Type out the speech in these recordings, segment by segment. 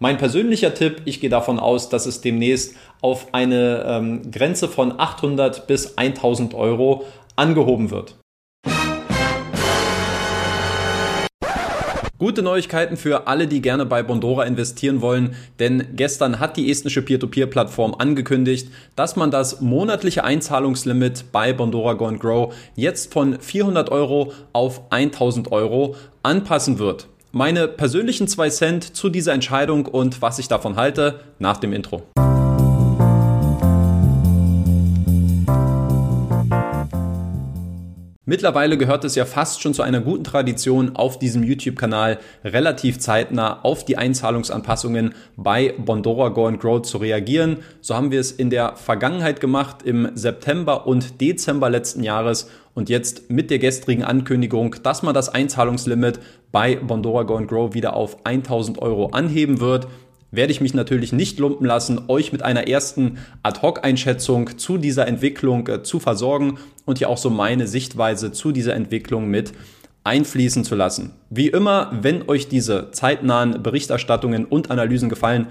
Mein persönlicher Tipp, ich gehe davon aus, dass es demnächst auf eine ähm, Grenze von 800 bis 1000 Euro angehoben wird. Gute Neuigkeiten für alle, die gerne bei Bondora investieren wollen, denn gestern hat die estnische Peer-to-Peer-Plattform angekündigt, dass man das monatliche Einzahlungslimit bei Bondora Go Grow jetzt von 400 Euro auf 1000 Euro anpassen wird. Meine persönlichen zwei Cent zu dieser Entscheidung und was ich davon halte nach dem Intro. Mittlerweile gehört es ja fast schon zu einer guten Tradition auf diesem YouTube-Kanal relativ zeitnah auf die Einzahlungsanpassungen bei Bondora Go and Grow zu reagieren. So haben wir es in der Vergangenheit gemacht im September und Dezember letzten Jahres und jetzt mit der gestrigen Ankündigung, dass man das Einzahlungslimit bei Bondora Go Grow wieder auf 1000 Euro anheben wird werde ich mich natürlich nicht lumpen lassen, euch mit einer ersten Ad-Hoc-Einschätzung zu dieser Entwicklung äh, zu versorgen und hier auch so meine Sichtweise zu dieser Entwicklung mit einfließen zu lassen. Wie immer, wenn euch diese zeitnahen Berichterstattungen und Analysen gefallen,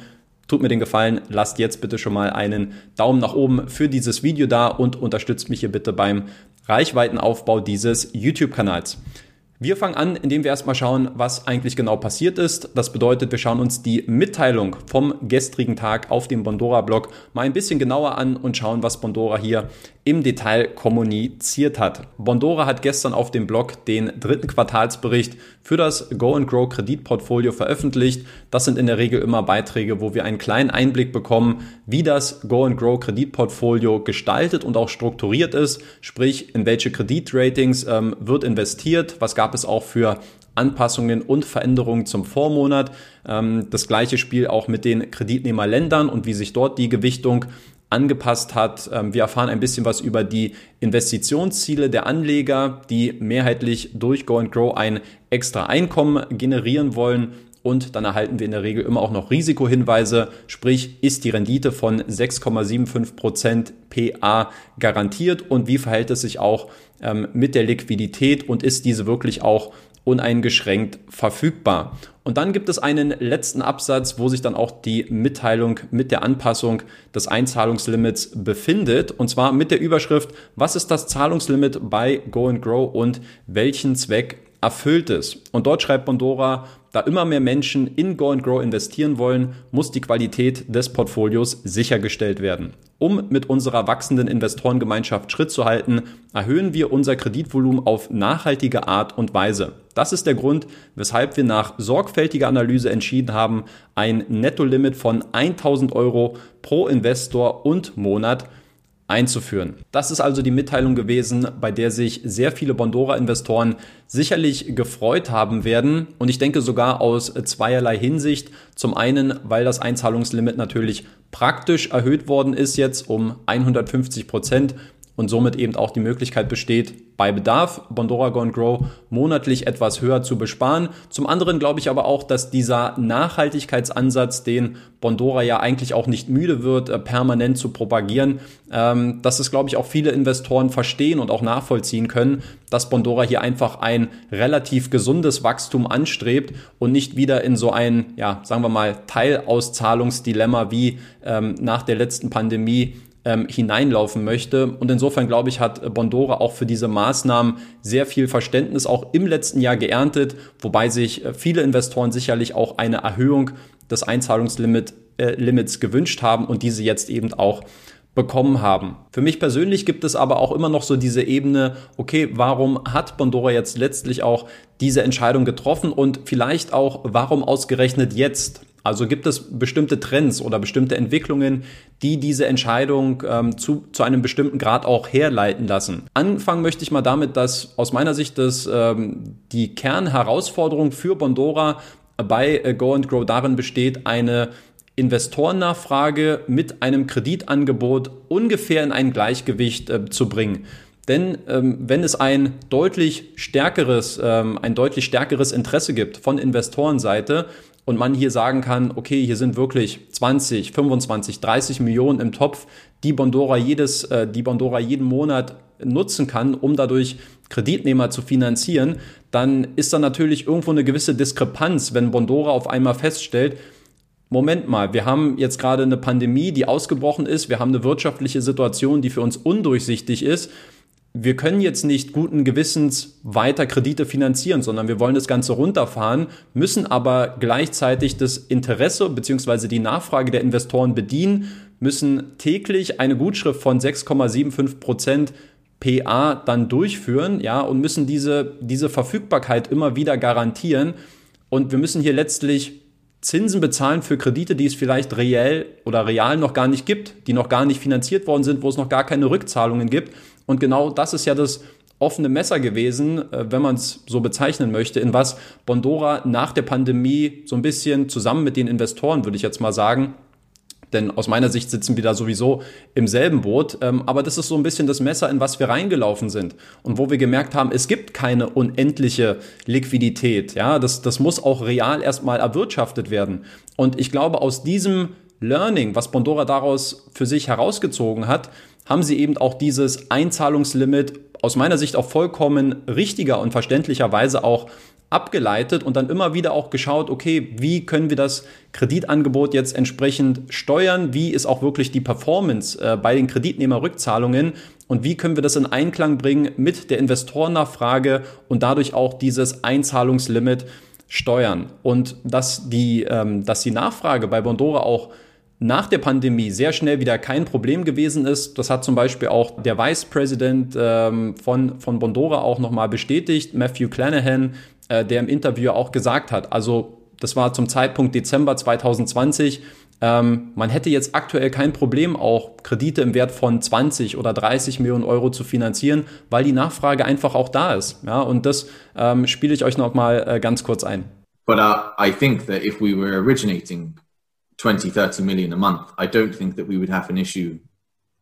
tut mir den Gefallen, lasst jetzt bitte schon mal einen Daumen nach oben für dieses Video da und unterstützt mich hier bitte beim Reichweitenaufbau dieses YouTube-Kanals. Wir fangen an, indem wir erstmal schauen, was eigentlich genau passiert ist. Das bedeutet, wir schauen uns die Mitteilung vom gestrigen Tag auf dem Bondora-Blog mal ein bisschen genauer an und schauen, was Bondora hier im Detail kommuniziert hat. Bondora hat gestern auf dem Blog den dritten Quartalsbericht für das Go and Grow Kreditportfolio veröffentlicht. Das sind in der Regel immer Beiträge, wo wir einen kleinen Einblick bekommen, wie das Go and Grow Kreditportfolio gestaltet und auch strukturiert ist, sprich in welche Kreditratings ähm, wird investiert, was gab es auch für Anpassungen und Veränderungen zum Vormonat. Ähm, das gleiche Spiel auch mit den Kreditnehmerländern und wie sich dort die Gewichtung angepasst hat. Ähm, wir erfahren ein bisschen was über die Investitionsziele der Anleger, die mehrheitlich durch Go and Grow ein extra Einkommen generieren wollen. Und dann erhalten wir in der Regel immer auch noch Risikohinweise, sprich ist die Rendite von 6,75% PA garantiert und wie verhält es sich auch ähm, mit der Liquidität und ist diese wirklich auch uneingeschränkt verfügbar. Und dann gibt es einen letzten Absatz, wo sich dann auch die Mitteilung mit der Anpassung des Einzahlungslimits befindet. Und zwar mit der Überschrift, was ist das Zahlungslimit bei Go and Grow und welchen Zweck erfüllt es? Und dort schreibt Bondora, da immer mehr Menschen in Go and Grow investieren wollen, muss die Qualität des Portfolios sichergestellt werden. Um mit unserer wachsenden Investorengemeinschaft Schritt zu halten, erhöhen wir unser Kreditvolumen auf nachhaltige Art und Weise. Das ist der Grund, weshalb wir nach sorgfältiger Analyse entschieden haben, ein Nettolimit von 1000 Euro pro Investor und Monat einzuführen. Das ist also die Mitteilung gewesen, bei der sich sehr viele Bondora-Investoren sicherlich gefreut haben werden und ich denke sogar aus zweierlei Hinsicht. Zum einen, weil das Einzahlungslimit natürlich praktisch erhöht worden ist jetzt um 150 Prozent und somit eben auch die Möglichkeit besteht, bei Bedarf Bondora Go Grow monatlich etwas höher zu besparen. Zum anderen glaube ich aber auch, dass dieser Nachhaltigkeitsansatz, den Bondora ja eigentlich auch nicht müde wird, äh, permanent zu propagieren, ähm, dass es glaube ich auch viele Investoren verstehen und auch nachvollziehen können, dass Bondora hier einfach ein relativ gesundes Wachstum anstrebt und nicht wieder in so ein, ja, sagen wir mal, Teilauszahlungsdilemma wie ähm, nach der letzten Pandemie ähm, hineinlaufen möchte. Und insofern glaube ich, hat Bondora auch für diese Maßnahmen sehr viel Verständnis auch im letzten Jahr geerntet, wobei sich äh, viele Investoren sicherlich auch eine Erhöhung des Einzahlungslimits äh, gewünscht haben und diese jetzt eben auch bekommen haben. Für mich persönlich gibt es aber auch immer noch so diese Ebene, okay, warum hat Bondora jetzt letztlich auch diese Entscheidung getroffen und vielleicht auch, warum ausgerechnet jetzt? Also gibt es bestimmte Trends oder bestimmte Entwicklungen, die diese Entscheidung ähm, zu, zu einem bestimmten Grad auch herleiten lassen. Anfangen möchte ich mal damit, dass aus meiner Sicht das, ähm, die Kernherausforderung für Bondora bei äh, Go and Grow darin besteht, eine Investorennachfrage mit einem Kreditangebot ungefähr in ein Gleichgewicht äh, zu bringen. Denn ähm, wenn es ein deutlich stärkeres, ähm, ein deutlich stärkeres Interesse gibt von Investorenseite, und man hier sagen kann, okay, hier sind wirklich 20, 25, 30 Millionen im Topf, die Bondora jedes, äh, die Bondora jeden Monat nutzen kann, um dadurch Kreditnehmer zu finanzieren, dann ist da natürlich irgendwo eine gewisse Diskrepanz, wenn Bondora auf einmal feststellt, Moment mal, wir haben jetzt gerade eine Pandemie, die ausgebrochen ist, wir haben eine wirtschaftliche Situation, die für uns undurchsichtig ist. Wir können jetzt nicht guten Gewissens weiter Kredite finanzieren, sondern wir wollen das Ganze runterfahren, müssen aber gleichzeitig das Interesse bzw. die Nachfrage der Investoren bedienen, müssen täglich eine Gutschrift von 6,75 Prozent PA dann durchführen, ja, und müssen diese, diese Verfügbarkeit immer wieder garantieren. Und wir müssen hier letztlich Zinsen bezahlen für Kredite, die es vielleicht reell oder real noch gar nicht gibt, die noch gar nicht finanziert worden sind, wo es noch gar keine Rückzahlungen gibt. Und genau das ist ja das offene Messer gewesen, äh, wenn man es so bezeichnen möchte, in was Bondora nach der Pandemie so ein bisschen zusammen mit den Investoren, würde ich jetzt mal sagen, denn aus meiner Sicht sitzen wir da sowieso im selben Boot. Ähm, aber das ist so ein bisschen das Messer, in was wir reingelaufen sind. Und wo wir gemerkt haben, es gibt keine unendliche Liquidität. Ja, das, das muss auch real erstmal erwirtschaftet werden. Und ich glaube, aus diesem Learning, was Bondora daraus für sich herausgezogen hat, haben sie eben auch dieses Einzahlungslimit aus meiner Sicht auch vollkommen richtiger und verständlicherweise auch abgeleitet und dann immer wieder auch geschaut, okay, wie können wir das Kreditangebot jetzt entsprechend steuern? Wie ist auch wirklich die Performance äh, bei den Kreditnehmerrückzahlungen? Und wie können wir das in Einklang bringen mit der Investorennachfrage und dadurch auch dieses Einzahlungslimit steuern? Und dass die, ähm, dass die Nachfrage bei Bondora auch nach der Pandemie sehr schnell wieder kein Problem gewesen ist. Das hat zum Beispiel auch der Vice President ähm, von, von Bondora auch nochmal bestätigt, Matthew Clanahan, äh, der im Interview auch gesagt hat. Also das war zum Zeitpunkt Dezember 2020. Ähm, man hätte jetzt aktuell kein Problem, auch Kredite im Wert von 20 oder 30 Millionen Euro zu finanzieren, weil die Nachfrage einfach auch da ist. Ja, und das ähm, spiele ich euch nochmal äh, ganz kurz ein. But uh, I think that if we were originating 20, 30 million a month, I don't think that we would have an issue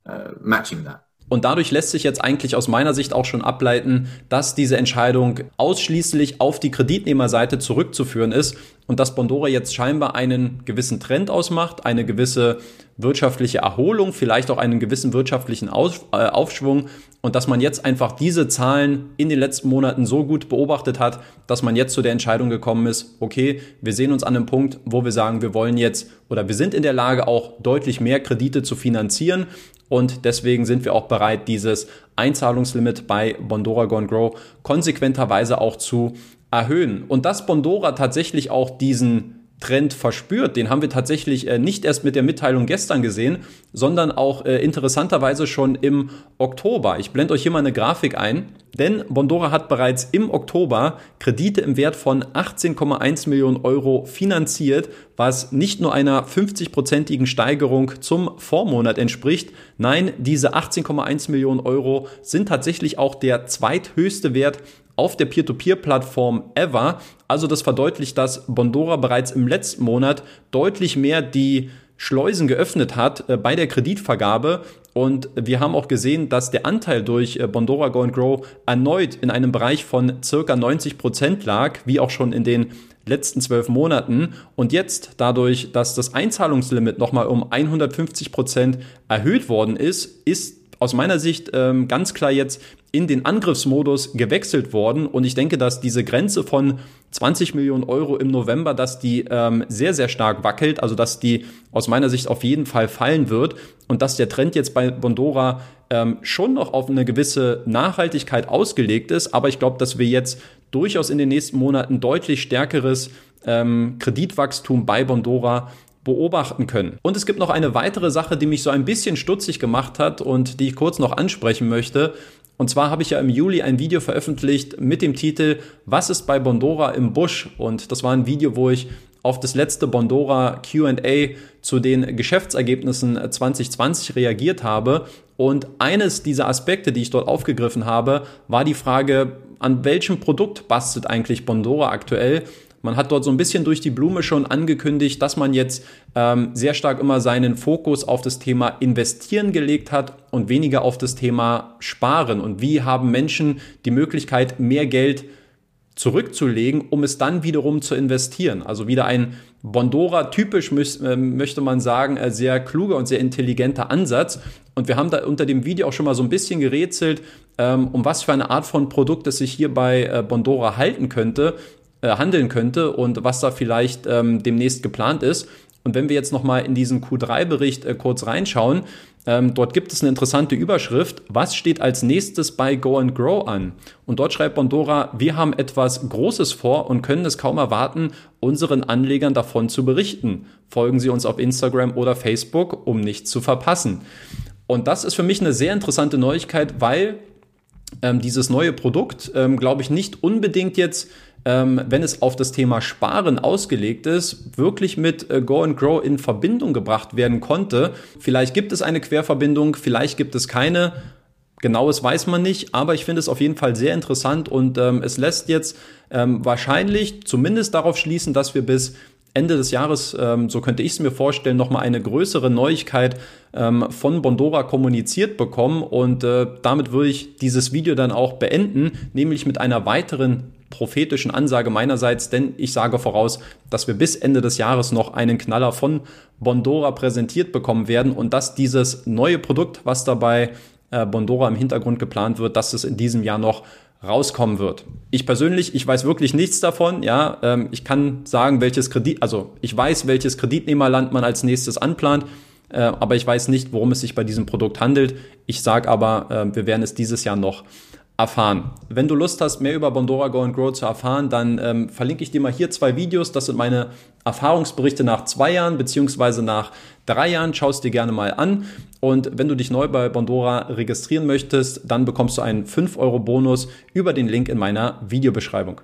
uh, matching that. Und dadurch lässt sich jetzt eigentlich aus meiner Sicht auch schon ableiten, dass diese Entscheidung ausschließlich auf die Kreditnehmerseite zurückzuführen ist und dass Bondora jetzt scheinbar einen gewissen Trend ausmacht, eine gewisse wirtschaftliche Erholung, vielleicht auch einen gewissen wirtschaftlichen äh, Aufschwung und dass man jetzt einfach diese Zahlen in den letzten Monaten so gut beobachtet hat, dass man jetzt zu der Entscheidung gekommen ist, okay, wir sehen uns an einem Punkt, wo wir sagen, wir wollen jetzt oder wir sind in der Lage, auch deutlich mehr Kredite zu finanzieren und deswegen sind wir auch bereit, dieses Einzahlungslimit bei Bondora Gone Grow konsequenterweise auch zu erhöhen. Und dass Bondora tatsächlich auch diesen Trend verspürt. Den haben wir tatsächlich äh, nicht erst mit der Mitteilung gestern gesehen, sondern auch äh, interessanterweise schon im Oktober. Ich blende euch hier mal eine Grafik ein, denn Bondora hat bereits im Oktober Kredite im Wert von 18,1 Millionen Euro finanziert, was nicht nur einer 50-prozentigen Steigerung zum Vormonat entspricht. Nein, diese 18,1 Millionen Euro sind tatsächlich auch der zweithöchste Wert auf der Peer-to-Peer-Plattform ever. Also das verdeutlicht, dass Bondora bereits im letzten Monat deutlich mehr die Schleusen geöffnet hat äh, bei der Kreditvergabe. Und wir haben auch gesehen, dass der Anteil durch äh, Bondora Go and Grow erneut in einem Bereich von circa 90 Prozent lag, wie auch schon in den letzten zwölf Monaten. Und jetzt, dadurch, dass das Einzahlungslimit nochmal um 150 Prozent erhöht worden ist, ist aus meiner Sicht ähm, ganz klar jetzt in den Angriffsmodus gewechselt worden. Und ich denke, dass diese Grenze von 20 Millionen Euro im November, dass die ähm, sehr, sehr stark wackelt. Also dass die aus meiner Sicht auf jeden Fall fallen wird. Und dass der Trend jetzt bei Bondora ähm, schon noch auf eine gewisse Nachhaltigkeit ausgelegt ist. Aber ich glaube, dass wir jetzt durchaus in den nächsten Monaten deutlich stärkeres ähm, Kreditwachstum bei Bondora beobachten können. Und es gibt noch eine weitere Sache, die mich so ein bisschen stutzig gemacht hat und die ich kurz noch ansprechen möchte. Und zwar habe ich ja im Juli ein Video veröffentlicht mit dem Titel Was ist bei Bondora im Busch? Und das war ein Video, wo ich auf das letzte Bondora QA zu den Geschäftsergebnissen 2020 reagiert habe. Und eines dieser Aspekte, die ich dort aufgegriffen habe, war die Frage, an welchem Produkt bastelt eigentlich Bondora aktuell? Man hat dort so ein bisschen durch die Blume schon angekündigt, dass man jetzt ähm, sehr stark immer seinen Fokus auf das Thema Investieren gelegt hat und weniger auf das Thema Sparen. Und wie haben Menschen die Möglichkeit, mehr Geld zurückzulegen, um es dann wiederum zu investieren. Also wieder ein Bondora typisch äh, möchte man sagen, äh, sehr kluger und sehr intelligenter Ansatz. Und wir haben da unter dem Video auch schon mal so ein bisschen gerätselt, ähm, um was für eine Art von Produkt es sich hier bei äh, Bondora halten könnte äh, handeln könnte und was da vielleicht ähm, demnächst geplant ist. Und wenn wir jetzt nochmal in diesen Q3-Bericht äh, kurz reinschauen, ähm, dort gibt es eine interessante Überschrift. Was steht als nächstes bei Go and Grow an? Und dort schreibt Bondora, wir haben etwas Großes vor und können es kaum erwarten, unseren Anlegern davon zu berichten. Folgen Sie uns auf Instagram oder Facebook, um nichts zu verpassen. Und das ist für mich eine sehr interessante Neuigkeit, weil ähm, dieses neue Produkt, ähm, glaube ich, nicht unbedingt jetzt ähm, wenn es auf das Thema Sparen ausgelegt ist, wirklich mit äh, Go and Grow in Verbindung gebracht werden konnte. Vielleicht gibt es eine Querverbindung, vielleicht gibt es keine. Genaues weiß man nicht, aber ich finde es auf jeden Fall sehr interessant und ähm, es lässt jetzt ähm, wahrscheinlich zumindest darauf schließen, dass wir bis Ende des Jahres, ähm, so könnte ich es mir vorstellen, nochmal eine größere Neuigkeit ähm, von Bondora kommuniziert bekommen. Und äh, damit würde ich dieses Video dann auch beenden, nämlich mit einer weiteren prophetischen Ansage meinerseits, denn ich sage voraus, dass wir bis Ende des Jahres noch einen Knaller von Bondora präsentiert bekommen werden und dass dieses neue Produkt, was dabei äh, Bondora im Hintergrund geplant wird, dass es in diesem Jahr noch rauskommen wird. Ich persönlich, ich weiß wirklich nichts davon. Ja, ähm, ich kann sagen, welches Kredit, also ich weiß, welches Kreditnehmerland man als nächstes anplant, äh, aber ich weiß nicht, worum es sich bei diesem Produkt handelt. Ich sage aber, äh, wir werden es dieses Jahr noch erfahren. Wenn du Lust hast, mehr über Bondora Go and Grow zu erfahren, dann ähm, verlinke ich dir mal hier zwei Videos. Das sind meine Erfahrungsberichte nach zwei Jahren beziehungsweise nach drei Jahren. Schau es dir gerne mal an. Und wenn du dich neu bei Bondora registrieren möchtest, dann bekommst du einen 5 Euro Bonus über den Link in meiner Videobeschreibung.